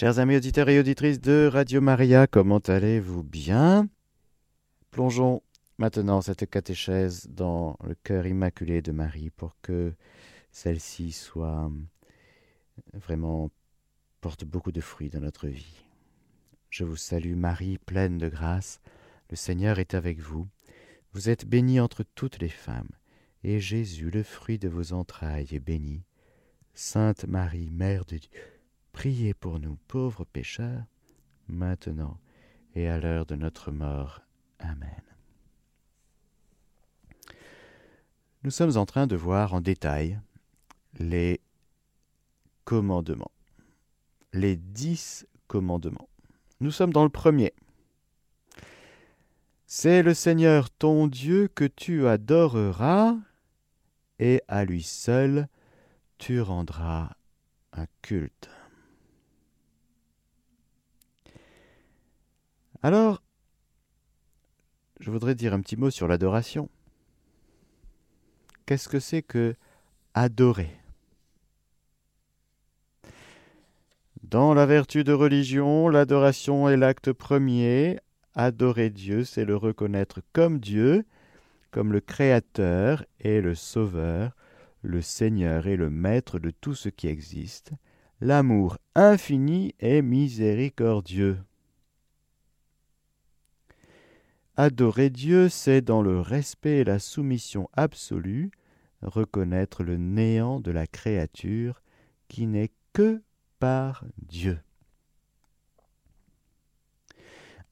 Chers amis auditeurs et auditrices de Radio Maria, comment allez-vous bien? Plongeons maintenant cette catéchèse dans le cœur immaculé de Marie pour que celle-ci soit vraiment porte beaucoup de fruits dans notre vie. Je vous salue Marie, pleine de grâce, le Seigneur est avec vous. Vous êtes bénie entre toutes les femmes, et Jésus, le fruit de vos entrailles, est béni. Sainte Marie, Mère de Dieu, priez pour nous pauvres pécheurs, maintenant et à l'heure de notre mort. Amen. Nous sommes en train de voir en détail les commandements, les dix commandements. Nous sommes dans le premier. C'est le Seigneur ton Dieu que tu adoreras, et à lui seul tu rendras un culte. Alors, je voudrais dire un petit mot sur l'adoration. Qu'est-ce que c'est que adorer? Dans la vertu de religion, l'adoration est l'acte premier. Adorer Dieu, c'est le reconnaître comme Dieu, comme le Créateur et le Sauveur, le Seigneur et le Maître de tout ce qui existe, l'amour infini et miséricordieux. Adorer Dieu, c'est dans le respect et la soumission absolue reconnaître le néant de la créature qui n'est que par Dieu.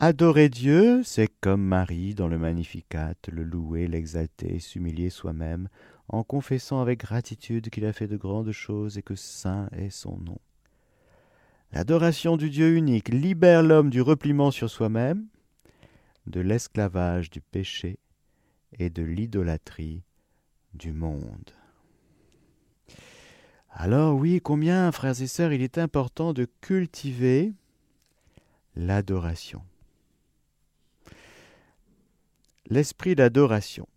Adorer Dieu, c'est comme Marie dans le Magnificat, le louer, l'exalter, s'humilier soi-même, en confessant avec gratitude qu'il a fait de grandes choses et que saint est son nom. L'adoration du Dieu unique libère l'homme du repliement sur soi-même, de l'esclavage du péché et de l'idolâtrie du monde. Alors oui, combien, frères et sœurs, il est important de cultiver l'adoration. L'esprit d'adoration.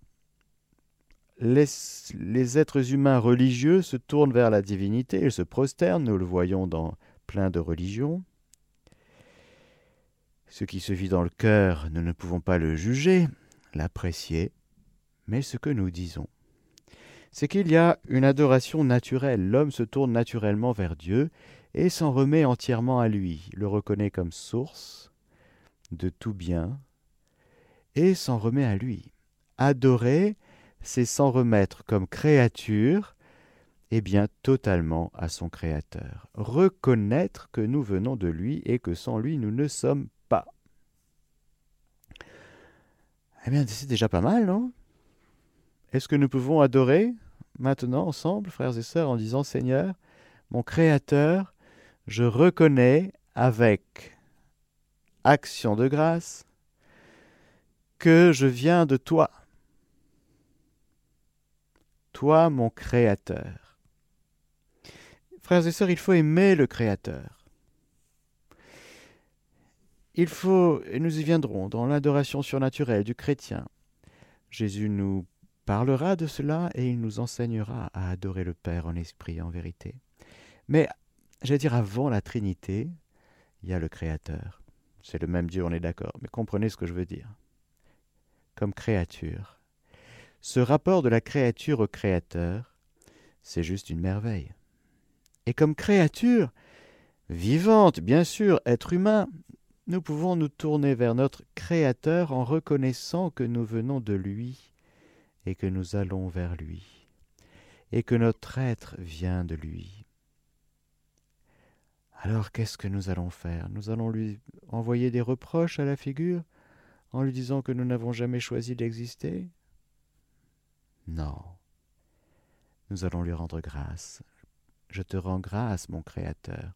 Les, êtres humains religieux se tournent vers la divinité, ils se prosternent, nous le voyons dans plein de religions. Ce qui se vit dans le cœur, nous ne pouvons pas le juger, l'apprécier, mais ce que nous disons, c'est qu'il y a une adoration naturelle. L'homme se tourne naturellement vers Dieu et s'en remet entièrement à lui, le reconnaît comme source de tout bien, et s'en remet à lui. Adorer, c'est s'en remettre comme créature, et bien totalement à son Créateur. Reconnaître que nous venons de lui et que sans lui nous ne sommes Eh bien, c'est déjà pas mal, non? Est-ce que nous pouvons adorer maintenant ensemble, frères et sœurs, en disant Seigneur, mon Créateur, je reconnais avec action de grâce que je viens de toi. Toi, mon Créateur. Frères et sœurs, il faut aimer le Créateur. Il faut, et nous y viendrons, dans l'adoration surnaturelle du chrétien. Jésus nous parlera de cela et il nous enseignera à adorer le Père en esprit et en vérité. Mais, j'allais dire, avant la Trinité, il y a le Créateur. C'est le même Dieu, on est d'accord, mais comprenez ce que je veux dire comme créature. Ce rapport de la créature au Créateur, c'est juste une merveille. Et comme créature, vivante, bien sûr, être humain, nous pouvons nous tourner vers notre Créateur en reconnaissant que nous venons de lui et que nous allons vers lui, et que notre être vient de lui. Alors qu'est-ce que nous allons faire? Nous allons lui envoyer des reproches à la figure en lui disant que nous n'avons jamais choisi d'exister? Non. Nous allons lui rendre grâce. Je te rends grâce, mon Créateur,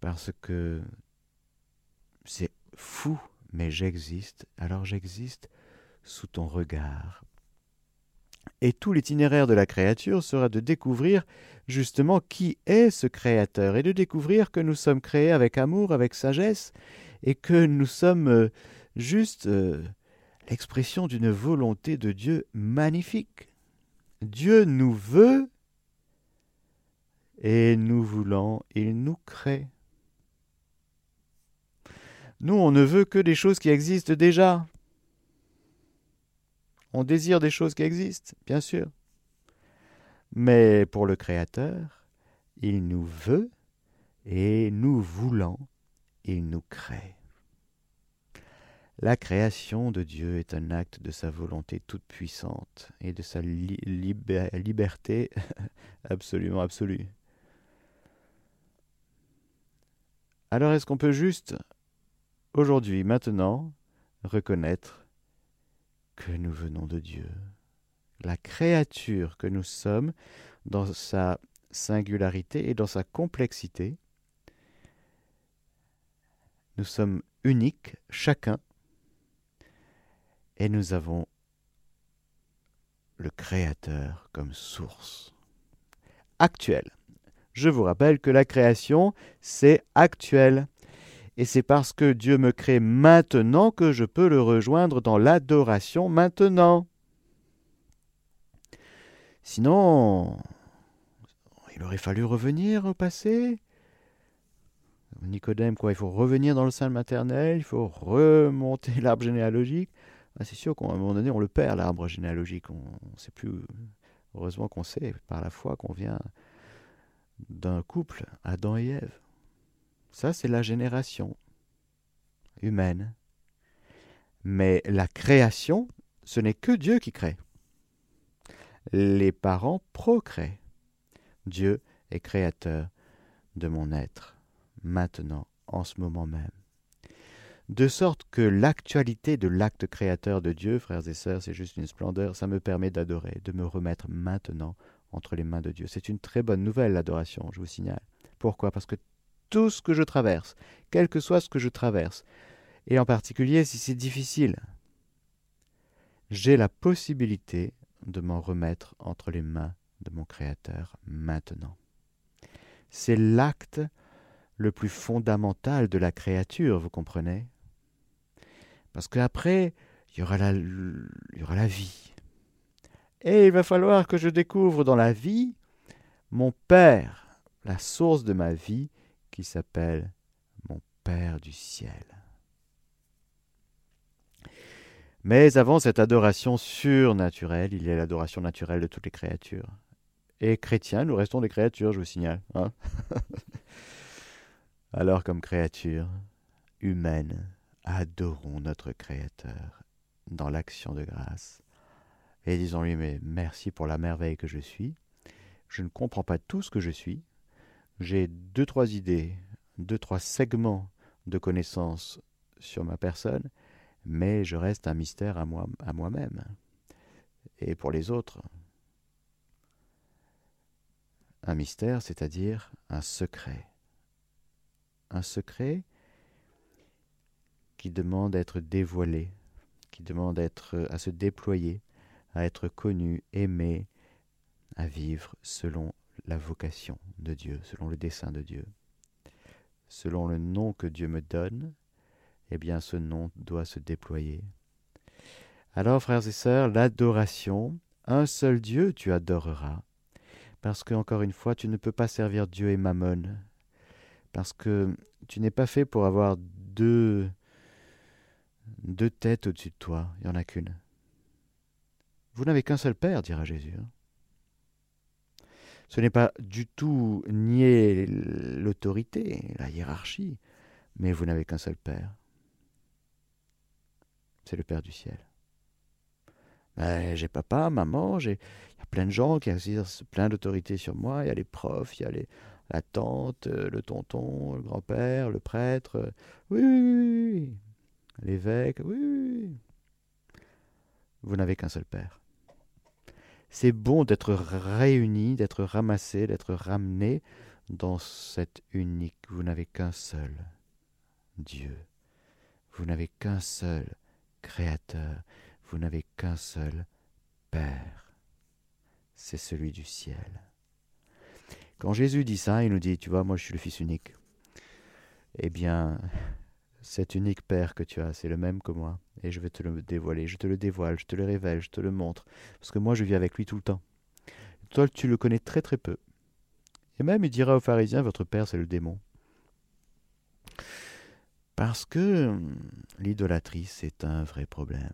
parce que c'est fou, mais j'existe, alors j'existe sous ton regard. Et tout l'itinéraire de la créature sera de découvrir justement qui est ce Créateur, et de découvrir que nous sommes créés avec amour, avec sagesse, et que nous sommes euh, juste euh, l'expression d'une volonté de Dieu magnifique. Dieu nous veut et nous voulant, il nous crée. Nous, on ne veut que des choses qui existent déjà. On désire des choses qui existent, bien sûr. Mais pour le Créateur, il nous veut et nous voulant, il nous crée. La création de Dieu est un acte de sa volonté toute puissante et de sa liberté absolument absolue. Alors est-ce qu'on peut juste, aujourd'hui, maintenant, reconnaître que nous venons de Dieu La créature que nous sommes, dans sa singularité et dans sa complexité, nous sommes uniques, chacun, et nous avons le Créateur comme source actuelle. Je vous rappelle que la création, c'est actuel. Et c'est parce que Dieu me crée maintenant que je peux le rejoindre dans l'adoration maintenant. Sinon, il aurait fallu revenir au passé. Nicodème, quoi, il faut revenir dans le sein maternel, il faut remonter l'arbre généalogique. Ah, c'est sûr qu'à un moment donné, on le perd, l'arbre généalogique. On ne sait plus. Heureusement qu'on sait par la foi qu'on vient d'un couple, Adam et Ève. Ça, c'est la génération humaine. Mais la création, ce n'est que Dieu qui crée. Les parents procréent. Dieu est créateur de mon être, maintenant, en ce moment même. De sorte que l'actualité de l'acte créateur de Dieu, frères et sœurs, c'est juste une splendeur, ça me permet d'adorer, de me remettre maintenant entre les mains de Dieu. C'est une très bonne nouvelle, l'adoration, je vous signale. Pourquoi? Parce que tout ce que je traverse, quel que soit ce que je traverse, et en particulier si c'est difficile, j'ai la possibilité de m'en remettre entre les mains de mon Créateur maintenant. C'est l'acte le plus fondamental de la créature, vous comprenez? Parce qu'après, il y aura la, aura la vie. Et il va falloir que je découvre dans la vie mon Père, la source de ma vie, qui s'appelle mon Père du ciel. Mais avant cette adoration surnaturelle, il y a l'adoration naturelle de toutes les créatures. Et chrétiens, nous restons des créatures, je vous signale. Hein. Alors comme créatures humaines, adorons notre Créateur dans l'action de grâce et disons-lui, mais merci pour la merveille que je suis. Je ne comprends pas tout ce que je suis. J'ai deux, trois idées, deux, trois segments de connaissances sur ma personne, mais je reste un mystère à, moi, à moi-même. Et pour les autres, un mystère, c'est-à-dire un secret. Un secret qui demande à être dévoilé, qui demande à, à se déployer, à être connu, aimé, à vivre selon la vocation de Dieu, selon le dessein de Dieu. Selon le nom que Dieu me donne, eh bien ce nom doit se déployer. Alors, frères et sœurs, l'adoration, un seul Dieu tu adoreras, parce que, encore une fois, tu ne peux pas servir Dieu et Mammon, parce que tu n'es pas fait pour avoir deux, deux têtes au-dessus de toi, il n'y en a qu'une. Vous n'avez qu'un seul Père, dira Jésus. Hein. Ce n'est pas du tout nier l'autorité, la hiérarchie, mais vous n'avez qu'un seul Père. C'est le Père du ciel. Ben, j'ai papa, maman, j'ai il y a plein de gens qui exercent plein d'autorité sur moi. Il y a les profs, il y a la tante, le tonton, le grand-père, le prêtre. Oui, oui, oui, oui. L'évêque, oui, oui. Vous n'avez qu'un seul Père. C'est bon d'être réunis, d'être ramassés, d'être ramenés dans cette unique. Vous n'avez qu'un seul Dieu. Vous n'avez qu'un seul Créateur. Vous n'avez qu'un seul Père. C'est celui du ciel. Quand Jésus dit ça, il nous dit, tu vois, moi je suis le Fils unique. Eh bien, cet unique Père que tu as, c'est le même que moi, et je vais te le dévoiler, je te le dévoile, je te le révèle, je te le montre, parce que moi je vis avec lui tout le temps. Toi, tu le connais très très peu. Et même il dira aux pharisiens, votre Père c'est le démon. Parce que hum, l'idolâtrie, c'est un vrai problème.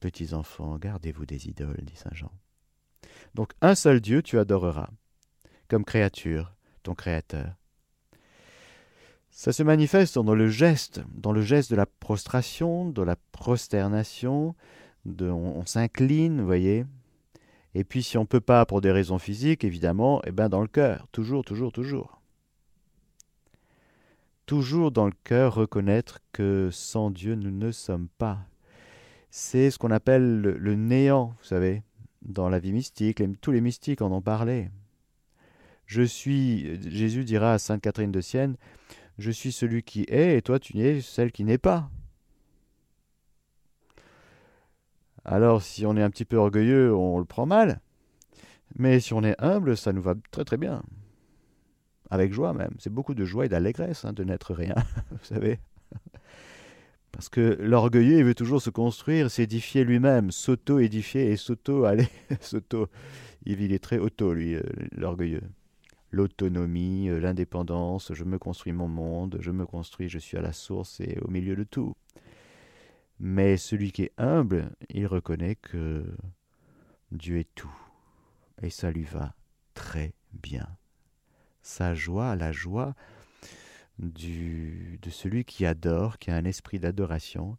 Petits enfants, gardez-vous des idoles, dit Saint Jean. Donc un seul Dieu tu adoreras, comme créature, ton Créateur. Ça se manifeste dans le geste, dans le geste de la prostration, de la prosternation, on, s'incline, vous voyez. Et puis si on ne peut pas pour des raisons physiques, évidemment, eh ben dans le cœur, toujours, toujours, toujours. Toujours dans le cœur reconnaître que sans Dieu nous ne sommes pas. C'est ce qu'on appelle le, néant, vous savez, dans la vie mystique. tous les mystiques en ont parlé. Je suis, Jésus dira à Sainte Catherine de Sienne, je suis celui qui est et toi tu es celle qui n'est pas. Alors si on est un petit peu orgueilleux, on le prend mal. Mais si on est humble, ça nous va très très bien. Avec joie même. C'est beaucoup de joie et d'allégresse hein, de n'être rien, vous savez. Parce que l'orgueilleux, il veut toujours se construire, s'édifier lui-même, s'auto-édifier et s'auto-aller, s'auto. Il est très auto, lui, euh, l'orgueilleux l'autonomie, euh, l'indépendance, je me construis mon monde, je me construis, je suis à la source et au milieu de tout. Mais celui qui est humble, il reconnaît que Dieu est tout, et ça lui va très bien. Sa joie, la joie du, de celui qui adore, qui a un esprit d'adoration,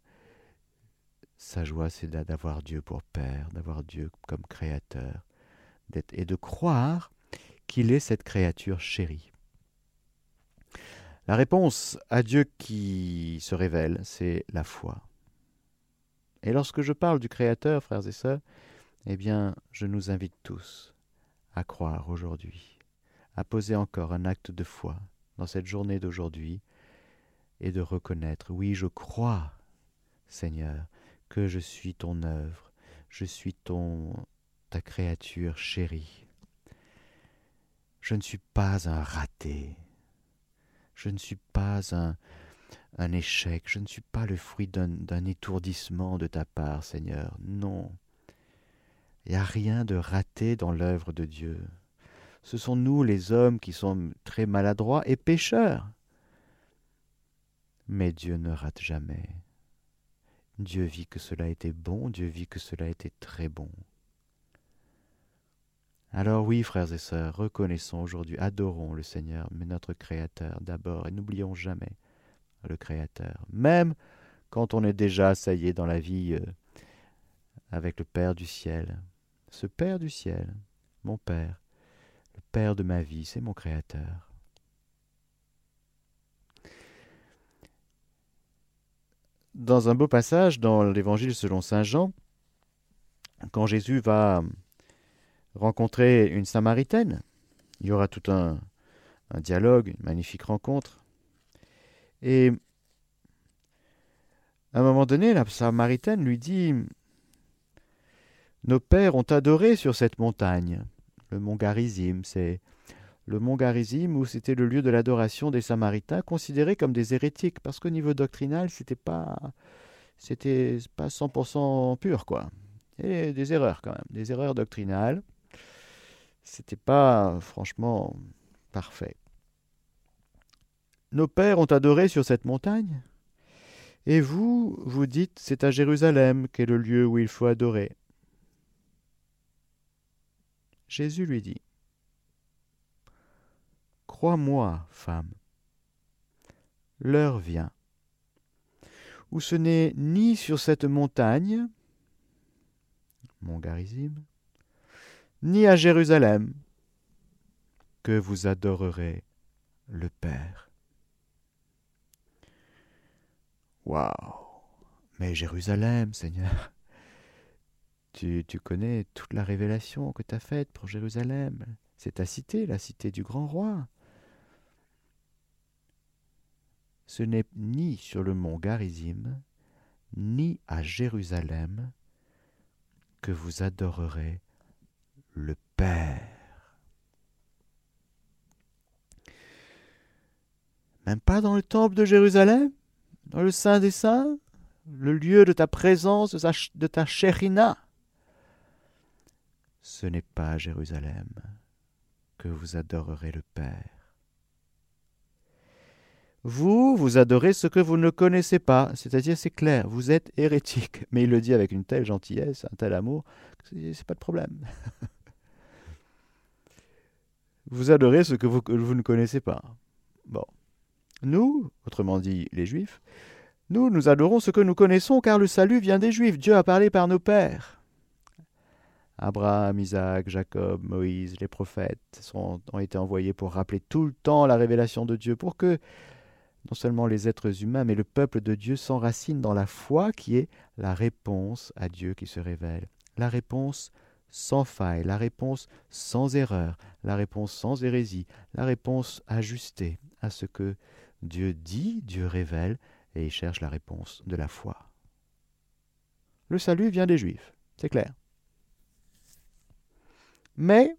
sa joie, c'est d'avoir Dieu pour Père, d'avoir Dieu comme Créateur, et de croire qu'il est cette créature chérie La réponse à Dieu qui se révèle, c'est la foi. Et lorsque je parle du Créateur, frères et sœurs, eh bien, je nous invite tous à croire aujourd'hui, à poser encore un acte de foi dans cette journée d'aujourd'hui et de reconnaître, oui, je crois, Seigneur, que je suis ton œuvre, je suis ton ta créature chérie. Je ne suis pas un raté. Je ne suis pas un, un échec. Je ne suis pas le fruit d'un étourdissement de ta part, Seigneur. Non. Il n'y a rien de raté dans l'œuvre de Dieu. Ce sont nous, les hommes, qui sommes très maladroits et pécheurs. Mais Dieu ne rate jamais. Dieu vit que cela était bon, Dieu vit que cela était très bon. Alors oui, frères et sœurs, reconnaissons aujourd'hui, adorons le Seigneur, mais notre Créateur d'abord, et n'oublions jamais le Créateur, même quand on est déjà, ça y est, dans la vie euh, avec le Père du ciel. Ce Père du ciel, mon Père, le Père de ma vie, c'est mon Créateur. Dans un beau passage dans l'Évangile selon Saint Jean, quand Jésus va rencontrer une Samaritaine. Il y aura tout un, dialogue, une magnifique rencontre. Et à un moment donné, la Samaritaine lui dit Nos pères ont adoré sur cette montagne. Le mont Garizim, c'est le mont Garizim où c'était le lieu de l'adoration des Samaritains, considérés comme des hérétiques, parce qu'au niveau doctrinal, c'était pas c'était pas 100% pur, quoi. Et des erreurs quand même, des erreurs doctrinales c'était pas franchement parfait. Nos pères ont adoré sur cette montagne, et vous, vous dites c'est à Jérusalem qu'est le lieu où il faut adorer. Jésus lui dit Crois-moi, femme, l'heure vient où ce n'est ni sur cette montagne, mon Garizim, ni à Jérusalem, que vous adorerez le Père. Waouh Mais Jérusalem, Seigneur tu, connais toute la révélation que tu as faite pour Jérusalem. C'est ta cité, la cité du grand roi. Ce n'est ni sur le mont Garizim, ni à Jérusalem que vous adorerez le Père. Même pas dans le temple de Jérusalem, dans le Saint des Saints, le lieu de ta présence, de ta chérina. Ce n'est pas à Jérusalem que vous adorerez le Père. Vous, vous adorez ce que vous ne connaissez pas, c'est-à-dire c'est clair, vous êtes hérétique. Mais il le dit avec une telle gentillesse, un tel amour, c'est pas de problème. vous adorez ce que vous, ne connaissez pas. Bon. Nous, autrement dit les Juifs, nous, nous adorons ce que nous connaissons car le salut vient des Juifs. Dieu a parlé par nos pères. Abraham, Isaac, Jacob, Moïse, les prophètes sont, ont été envoyés pour rappeler tout le temps la révélation de Dieu, pour que non seulement les êtres humains, mais le peuple de Dieu s'enracinent dans la foi qui est la réponse à Dieu qui se révèle. La réponse sans faille, la réponse sans erreur, la réponse sans hérésie, la réponse ajustée à ce que Dieu dit, Dieu révèle, et il cherche la réponse de la foi. Le salut vient des Juifs, c'est clair. Mais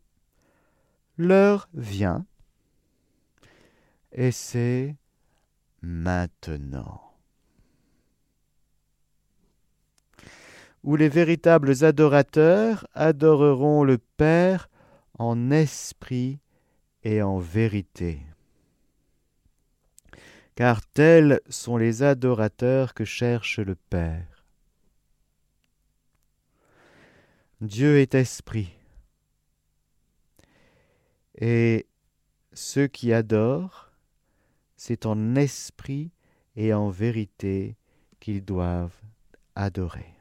l'heure vient, et c'est maintenant. Où les véritables adorateurs adoreront le Père en esprit et en vérité. Car tels sont les adorateurs que cherche le Père. Dieu est esprit. Et ceux qui adorent c'est en esprit et en vérité qu'ils doivent adorer.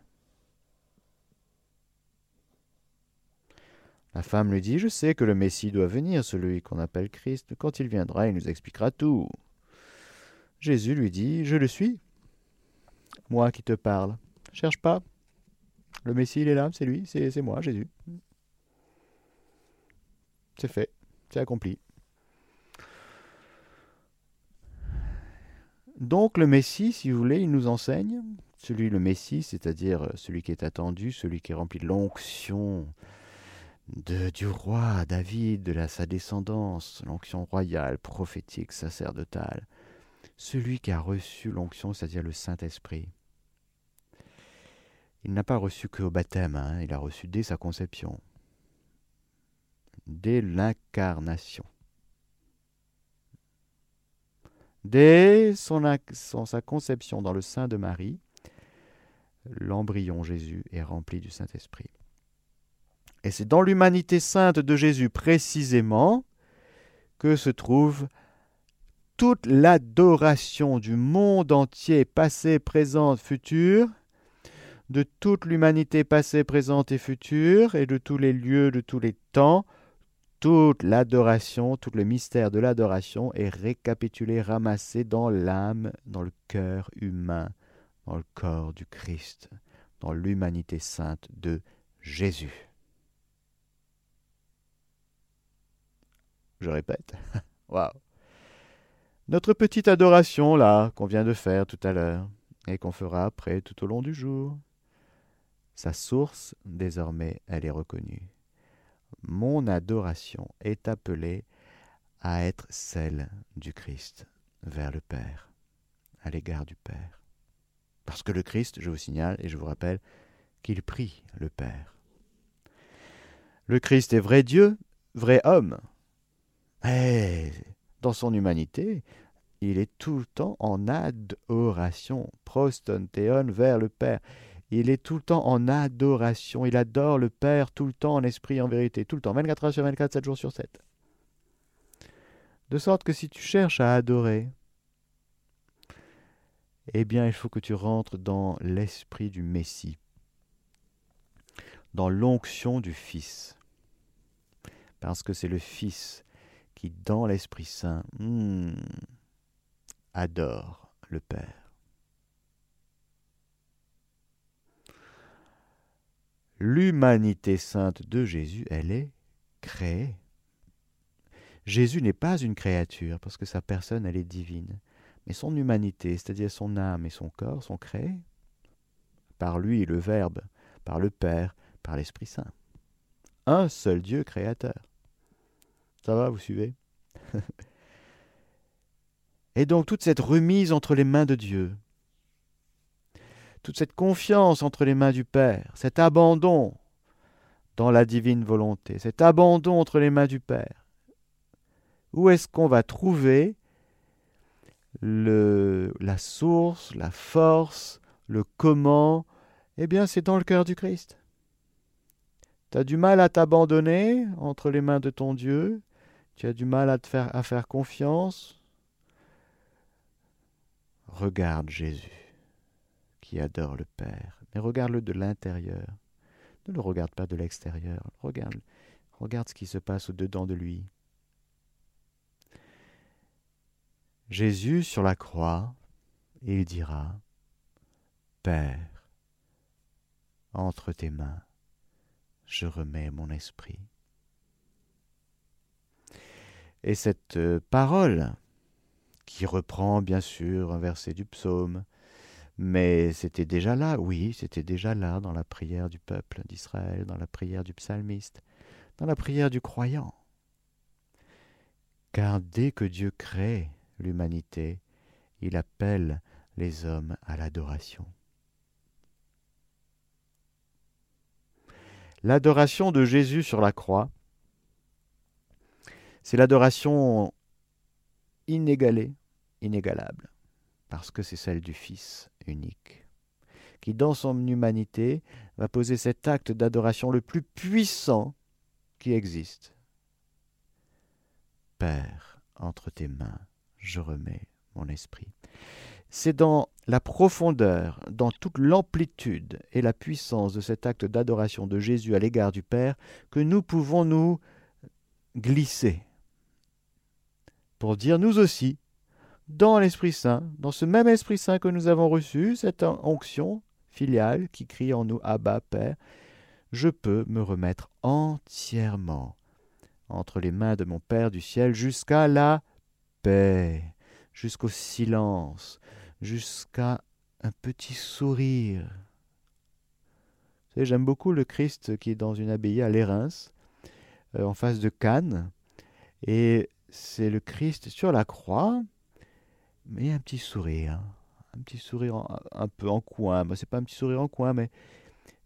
La femme lui dit, Je sais que le Messie doit venir, celui qu'on appelle Christ. Quand il viendra, il nous expliquera tout. Jésus lui dit, Je le suis, moi qui te parle. Cherche pas. Le Messie, il est là, c'est lui, c'est moi, Jésus. C'est fait, c'est accompli. Donc le Messie, si vous voulez, il nous enseigne, celui le Messie, c'est-à-dire euh, celui qui est attendu, celui qui est rempli de l'onction du roi David, de sa descendance, l'onction royale, prophétique, sacerdotale, celui qui a reçu l'onction, c'est-à-dire le Saint-Esprit. Il n'a pas reçu qu'au baptême, hein, il a reçu dès sa conception, dès l'incarnation. Dès sa conception dans le sein de Marie, l'embryon Jésus est rempli du Saint-Esprit. Et c'est dans l'humanité sainte de Jésus précisément que se trouve toute l'adoration du monde entier, passé, présente, futur, de toute l'humanité passée, présente et future, et de tous les lieux, de tous les temps, toute l'adoration, tout le mystère de l'adoration est récapitulé, ramassé dans l'âme, dans le cœur humain, dans le corps du Christ, dans l'humanité sainte de Jésus. Je répète. Waouh. Notre petite adoration là qu'on vient de faire tout à l'heure et qu'on fera après tout au long du jour. Sa source, désormais, elle est reconnue mon adoration est appelée à être celle du Christ vers le Père, à l'égard du Père. Parce que le Christ, je vous signale et je vous rappelle, qu'il prie le Père. Le Christ est vrai Dieu, vrai homme. Et dans son humanité, il est tout le temps en adoration, proston vers le Père. Il est tout le temps en adoration. Il adore le Père tout le temps en esprit en vérité. Tout le temps. 24 heures sur 24, 7 jours sur 7. De sorte que si tu cherches à adorer, eh bien il faut que tu rentres dans l'esprit du Messie, dans l'onction du Fils. Parce que c'est le Fils qui, dans l'Esprit Saint, hmm, adore le Père. l'humanité sainte de Jésus, elle est créée. Jésus n'est pas une créature, parce que sa personne, elle est divine. Mais son humanité, c'est-à-dire son âme et son corps, sont créés par lui, le Verbe, par le Père, par l'Esprit Saint. Un seul Dieu créateur. Ça va, vous suivez? Et donc toute cette remise entre les mains de Dieu, toute cette confiance entre les mains du Père, cet abandon dans la divine volonté, cet abandon entre les mains du Père. Où est-ce qu'on va trouver la source, la force, le comment, eh bien c'est dans le cœur du Christ. Tu as du mal à t'abandonner entre les mains de ton Dieu, tu as du mal à, te faire, confiance. Regarde Jésus, qui adore le Père, mais regarde-le de l'intérieur. Ne le regarde pas de l'extérieur, regarde, regarde ce qui se passe au-dedans de lui. Jésus sur la croix, il dira, Père, entre tes mains, je remets mon esprit. Et cette euh, parole, qui reprend bien sûr un verset du psaume, mais c'était déjà là, oui, c'était déjà là dans la prière du peuple d'Israël, dans la prière du psalmiste, dans la prière du croyant. Car dès que Dieu crée l'humanité, il appelle les hommes à l'adoration. L'adoration de Jésus sur la croix, c'est l'adoration inégalée, inégalable, parce que c'est celle du Fils unique, qui dans son humanité va poser cet acte d'adoration le plus puissant qui existe. Père, entre tes mains, je remets mon esprit. C'est dans la profondeur, dans toute l'amplitude et la puissance de cet acte d'adoration de Jésus à l'égard du Père que nous pouvons nous glisser pour dire nous aussi, dans l'Esprit Saint, dans ce même Esprit Saint que nous avons reçu, cette onction filiale qui crie en nous Abba Père, je peux me remettre entièrement entre les mains de mon Père du ciel jusqu'à la paix, jusqu'au silence, jusqu'à un petit sourire. Vous savez, j'aime beaucoup le Christ qui est dans une abbaye à Lérins, euh, en face de Cannes. Et c'est le Christ sur la croix, mais un petit sourire. Un petit sourire un peu en coin. Ce c'est pas un petit sourire en coin, mais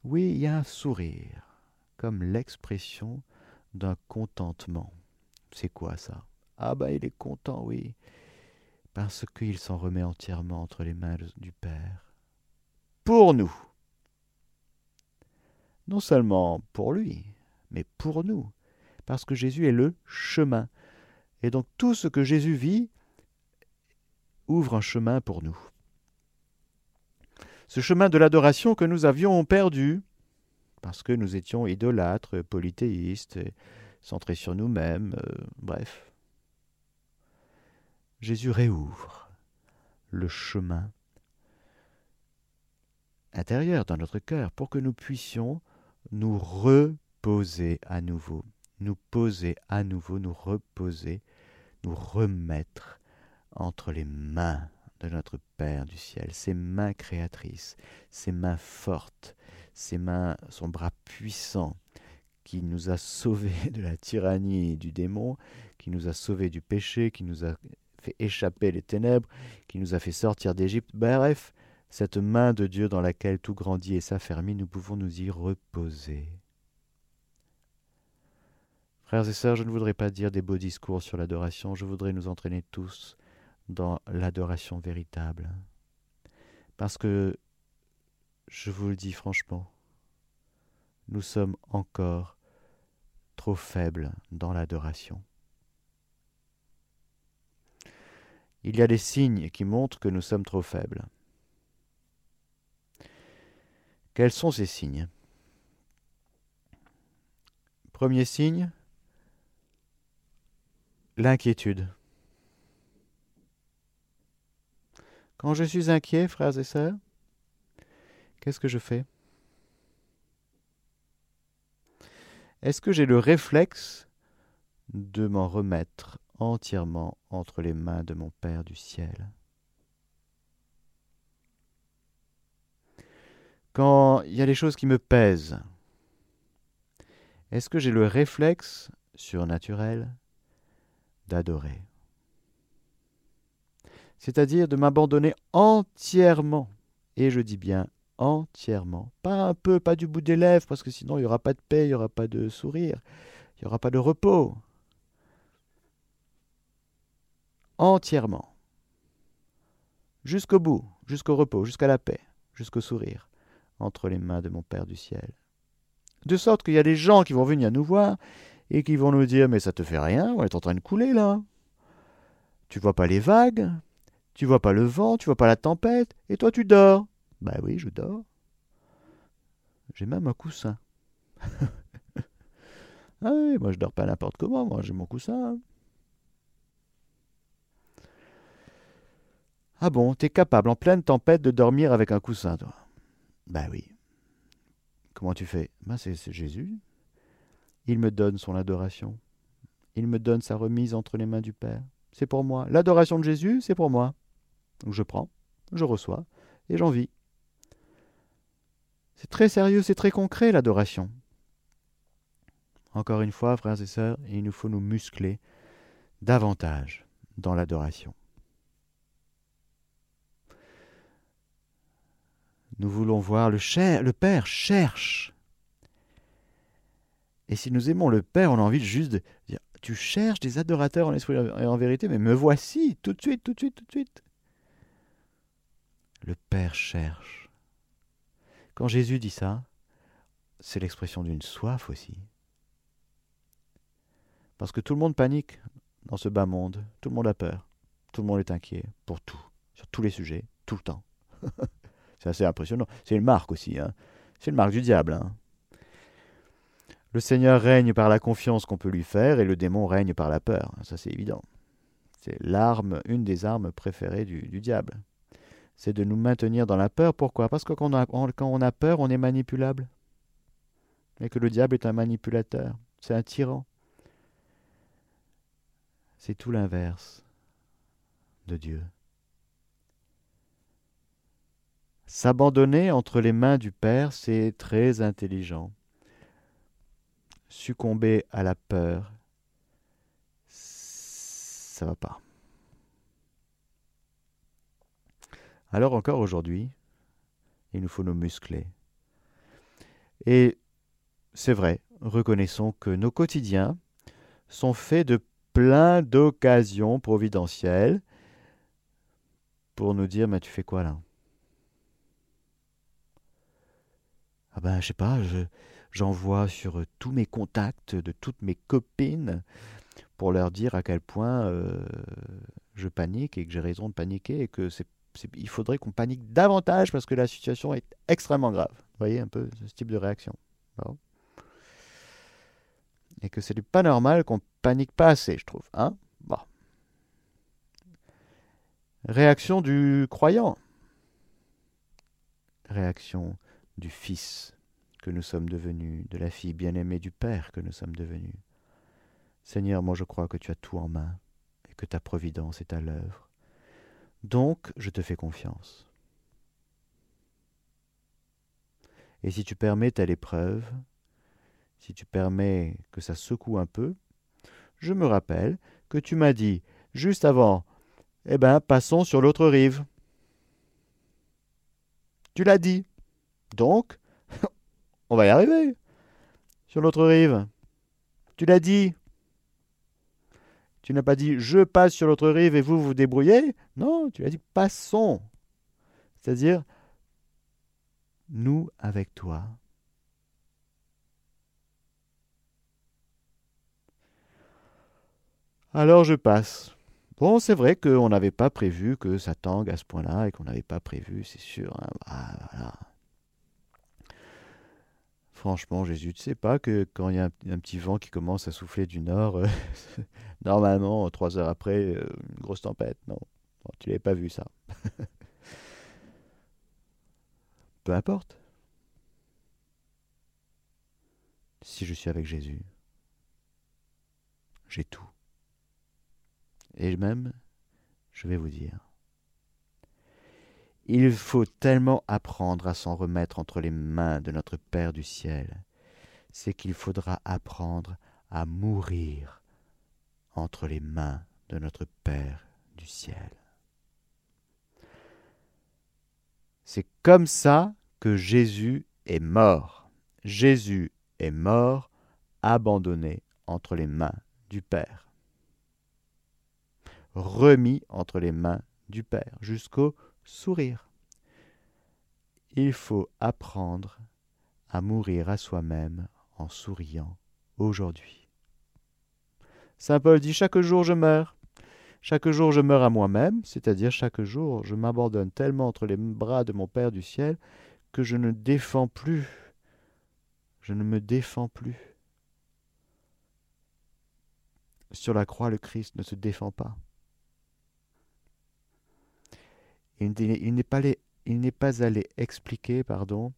oui, il y a un sourire, comme l'expression d'un contentement. C'est quoi ça? Ah ben il est content, oui parce qu'il s'en remet entièrement entre les mains du Père. Pour nous. Non seulement pour lui, mais pour nous, parce que Jésus est le chemin. Et donc tout ce que Jésus vit ouvre un chemin pour nous. Ce chemin de l'adoration que nous avions perdu, parce que nous étions idolâtres, polythéistes, centrés sur nous-mêmes, euh, bref, Jésus réouvre le chemin intérieur dans notre cœur pour que nous puissions nous reposer à nouveau, nous poser à nouveau, nous reposer, nous remettre entre les mains de notre Père du ciel, ses mains créatrices, ses mains fortes, ses mains, son bras puissant qui nous a sauvés de la tyrannie du démon, qui nous a sauvés du péché, qui nous a fait échapper les ténèbres, qui nous a fait sortir d'Égypte. Bref, cette main de Dieu dans laquelle tout grandit et s'affermit, nous pouvons nous y reposer. Frères et sœurs, je ne voudrais pas dire des beaux discours sur l'adoration, je voudrais nous entraîner tous dans l'adoration véritable. Parce que, je vous le dis franchement, nous sommes encore trop faibles dans l'adoration. il y a des signes qui montrent que nous sommes trop faibles. Quels sont ces signes? Premier signe, l'inquiétude. Quand je suis inquiet, frères et sœurs, qu'est-ce que je fais? Est-ce que j'ai le réflexe de m'en remettre entièrement entre les mains de mon Père du ciel? Quand il y a des choses qui me pèsent, est-ce que j'ai le réflexe surnaturel d'adorer C'est-à-dire de m'abandonner entièrement, et je dis bien entièrement, pas un peu, pas du bout des lèvres, parce que sinon il n'y aura pas de paix, il n'y aura pas de sourire, il n'y aura pas de repos entièrement. jusqu'au bout, jusqu'au repos, jusqu'à la paix, jusqu'au sourire, entre les mains de mon Père du ciel. De sorte qu'il y a des gens qui vont venir nous voir et qui vont nous dire Mais ça te fait rien, on est en train de couler là. Tu vois pas les vagues, tu vois pas le vent, tu vois pas la tempête, et toi tu dors. Bah oui, je dors. J'ai même un coussin. ah oui, moi je dors pas n'importe comment, moi j'ai mon coussin. Ah bon, t'es capable en pleine tempête de dormir avec un coussin, toi? Bah oui. Comment tu fais? Ben c'est Jésus. Il me donne son adoration. Il me donne sa remise entre les mains du Père. C'est pour moi. L'adoration de Jésus, c'est pour moi. Je prends, je reçois, et j'en vis. C'est très sérieux, c'est très concret l'adoration. Encore une fois, frères et sœurs, il nous faut nous muscler davantage dans l'adoration. Nous voulons voir le Père cherche. Et si nous aimons le Père, on a envie juste de dire Tu cherches des adorateurs en esprit et en vérité, mais me voici, tout de suite, tout de suite, tout de suite. Le Père cherche. Quand Jésus dit ça, c'est l'expression d'une soif aussi. Parce que tout le monde panique dans ce bas monde, tout le monde a peur, tout le monde est inquiet pour tout, sur tous les sujets, tout le temps. c'est assez impressionnant. C'est une marque aussi, hein. c'est une marque du diable. Hein. Le Seigneur règne par la confiance qu'on peut lui faire et le démon règne par la peur, ça c'est évident. C'est l'arme, une des armes préférées du diable c'est de nous maintenir dans la peur. Pourquoi? Parce que quand on, a, peur, on est manipulable. Et que le diable est un manipulateur, c'est un tyran. C'est tout l'inverse de Dieu. S'abandonner entre les mains du Père, c'est très intelligent. Succomber à la peur, ça va pas. Alors encore aujourd'hui, il nous faut nous muscler. Et c'est vrai, reconnaissons que nos quotidiens sont faits de plein d'occasions providentielles pour nous dire mais tu fais quoi là? Ah ben je sais pas, j'envoie sur sur tous mes contacts de toutes mes copines pour leur dire à quel point euh, je panique et que j'ai raison de paniquer et que c'est il faudrait qu'on panique davantage parce que la situation est extrêmement grave. Vous voyez un peu ce type de réaction. Et que c'est pas normal qu'on panique pas assez, je trouve. Hein bon. Réaction du croyant. Réaction du Fils nous sommes devenus, de la fille bien-aimée du Père que nous sommes devenus. Seigneur, moi je crois que tu as tout en main et que ta providence est à l'œuvre donc, je te fais confiance. Et si tu permets telle épreuve, si tu permets que ça secoue un peu, je me rappelle que tu m'as dit juste avant, eh ben, passons sur l'autre rive. Tu l'as dit. Donc, on va y arriver. Sur l'autre rive. Tu l'as dit. Tu n'as pas dit je passe sur l'autre rive et vous vous débrouillez. Non, tu as dit passons. C'est-à-dire nous avec toi. Alors je passe. Bon, c'est vrai qu'on n'avait pas prévu que ça tangue à ce point-là et qu'on n'avait pas prévu, c'est sûr. Hein. Ah, voilà. Franchement, Jésus, tu sais pas que quand il y a un, petit vent qui commence à souffler du nord, euh, normalement, trois heures après, euh, une grosse tempête. Non, tu l'avais pas vu ça. Peu importe. Si je suis avec Jésus, j'ai tout. Et même, je vais vous dire, il faut tellement apprendre à s'en remettre entre les mains de notre Père du ciel. C'est qu'il faudra apprendre à mourir entre les mains de notre Père du ciel. C'est comme ça que Jésus est mort. Jésus est mort, abandonné entre les mains du Père. Remis entre les mains du Père jusqu'au sourire. Il faut apprendre à mourir à soi-même en souriant aujourd'hui. Saint Paul dit Chaque jour je meurs. Chaque jour je meurs à moi-même, c'est-à-dire chaque jour je m'abandonne tellement entre les bras de mon Père du ciel que je ne défends plus. Je ne me défends plus. Sur la croix, le Christ ne se défend pas. Il, n'est pas, allé expliquer, pardon,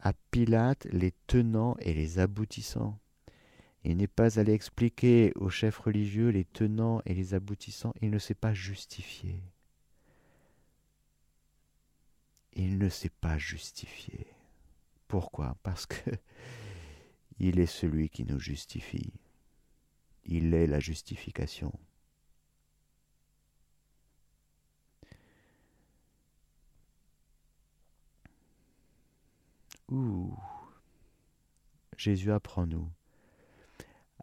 à Pilate les tenants et les aboutissants. Il n'est pas allé expliquer aux chefs religieux les tenants et les aboutissants. Il ne s'est pas justifié. Il ne s'est pas justifié. Pourquoi? Parce que il est celui qui nous justifie. Il est la justification. Ouh. Jésus apprend-nous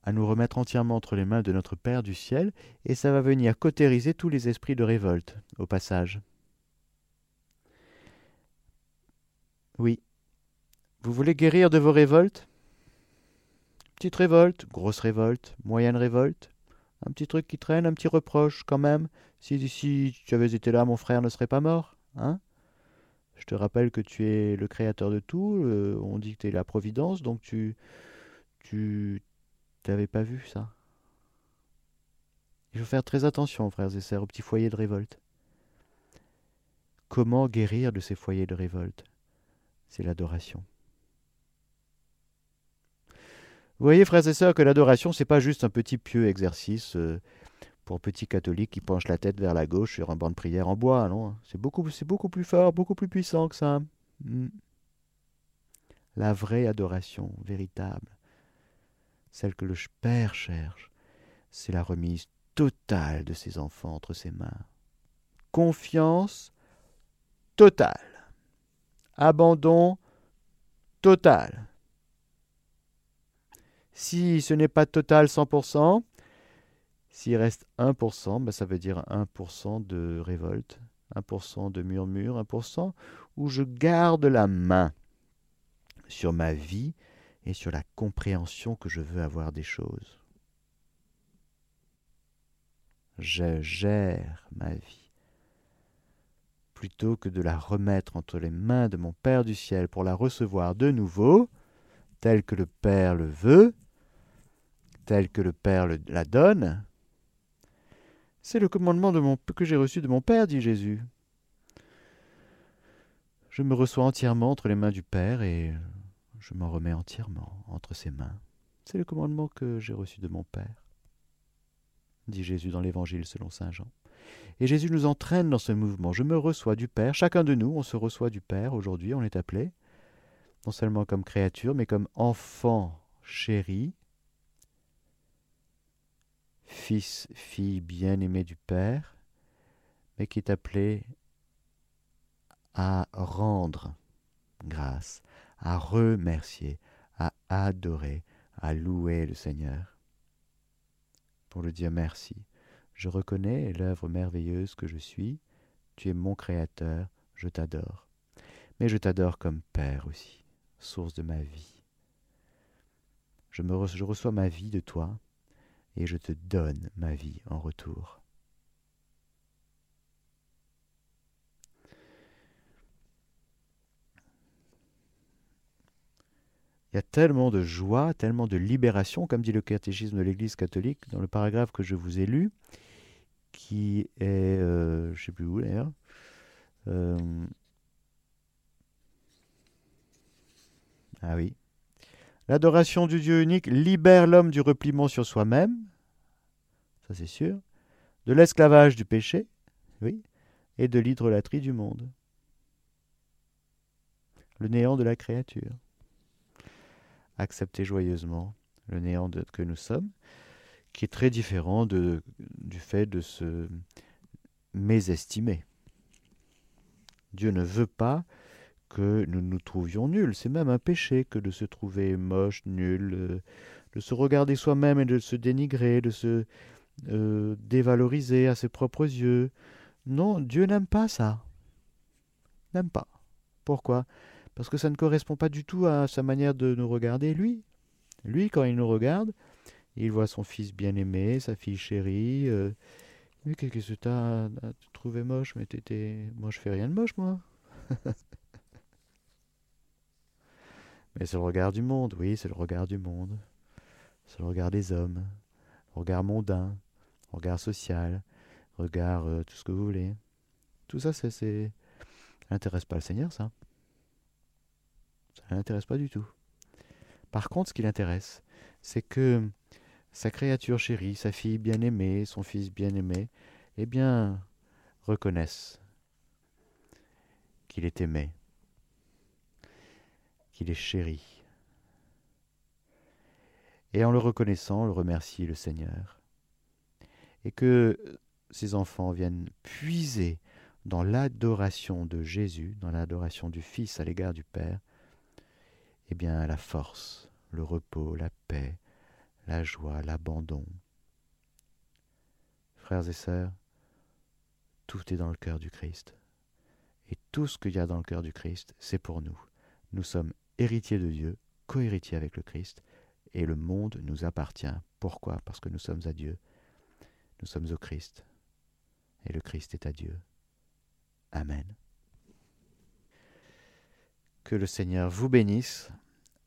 à nous remettre entièrement entre les mains de notre Père du ciel, et ça va venir cautériser tous les esprits de révolte, au passage. Oui. Vous voulez guérir de vos révoltes? Petite révolte, grosse révolte, moyenne révolte, un petit truc qui traîne, un petit reproche quand même. Si, si tu avais été là, mon frère ne serait pas mort, hein? Je te rappelle que tu es le créateur de tout, euh, on dit que tu es la providence, donc tu tu t'avais pas vu ça. Il faut faire très attention, frères et sœurs, aux petits foyers de révolte. Comment guérir de ces foyers de révolte? C'est l'adoration. Vous voyez, frères et sœurs, que l'adoration, c'est pas juste un petit pieux exercice euh, pour petit catholique qui penche la tête vers la gauche sur un banc de prière en bois, non C'est beaucoup, beaucoup plus fort, beaucoup plus puissant que ça. Hmm. La vraie adoration, véritable, celle que le Père cherche, c'est la remise totale de ses enfants entre ses mains. Confiance totale. Abandon total. Si ce n'est pas total 100%, s'il reste 1%, ben ça veut dire 1% de révolte, 1% de murmure, 1% où je garde la main sur ma vie et sur la compréhension que je veux avoir des choses. Je gère ma vie plutôt que de la remettre entre les mains de mon Père du ciel pour la recevoir de nouveau, tel que le Père le veut, tel que le Père la donne, c'est le commandement que j'ai reçu de mon Père, dit Jésus. Je me reçois entièrement entre les mains du Père et je m'en remets entièrement entre ses mains. C'est le commandement que j'ai reçu de mon Père, dit Jésus dans l'Évangile selon Saint Jean. Et Jésus nous entraîne dans ce mouvement. Je me reçois du Père. Chacun de nous, on se reçoit du Père. Aujourd'hui, on est appelé, non seulement comme créature, mais comme enfant chéri, fils, fille bien-aimé du Père, mais qui est appelé à rendre grâce, à remercier, à adorer, à louer le Seigneur. Pour le dire merci, je reconnais l'œuvre merveilleuse que je suis, tu es mon Créateur, je t'adore. Mais je t'adore comme Père aussi, source de ma vie. Je reçois ma vie de toi, et je te donne ma vie en retour. Il y a tellement de joie, tellement de libération, comme dit le catéchisme de l'Église catholique dans le paragraphe que je vous ai lu, qui est, euh, je ne sais plus où d'ailleurs, euh, ah oui, L'adoration du Dieu unique libère l'homme du repliement sur soi-même, ça c'est sûr, de l'esclavage du péché, oui, et de l'hydrolatrie du monde. Le néant de la créature. Accepter joyeusement le néant que nous sommes, qui est très différent du fait de se mésestimer. Dieu ne veut pas que nous nous trouvions nuls. C'est même un péché que de se trouver moche, nul, euh, de se regarder soi-même et de se dénigrer, de se euh, dévaloriser à ses propres yeux. Non, Dieu n'aime pas ça. n'aime pas. Pourquoi? Parce que ça ne correspond pas du tout à sa manière de nous regarder, lui. Lui, quand il nous regarde, il voit son fils bien-aimé, sa fille chérie. Euh, mais qu'est-ce que tu as trouvé moche? Mais t'étais... Moi, je fais rien de moche, moi. Mais c'est le regard du monde, oui, c'est le regard du monde. C'est le regard des hommes, le regard mondain, le regard social, regard euh, tout ce que vous voulez. Tout ça, c'est, ça n'intéresse pas le Seigneur, ça. Ça l'intéresse pas du tout. Par contre, ce qui l'intéresse, c'est que sa créature chérie, sa fille bien-aimée, son fils bien-aimé, eh bien, reconnaissent qu'il est aimé, qu'il est chéri. Et en le reconnaissant, le remercie le Seigneur. Et que ces enfants viennent puiser dans l'adoration de Jésus, dans l'adoration du Fils à l'égard du Père, eh bien la force, le repos, la paix, la joie, l'abandon. Frères et sœurs, tout est dans le cœur du Christ. Et tout ce qu'il y a dans le cœur du Christ, c'est pour nous. Nous sommes héritiers de Dieu, co-héritiers avec le Christ, et le monde nous appartient. Pourquoi? Parce que nous sommes à Dieu. Nous sommes au Christ. Et le Christ est à Dieu. Amen. Que le Seigneur vous bénisse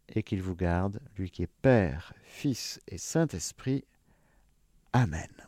et qu'il vous garde, lui qui est Père, Fils et Saint-Esprit. Amen.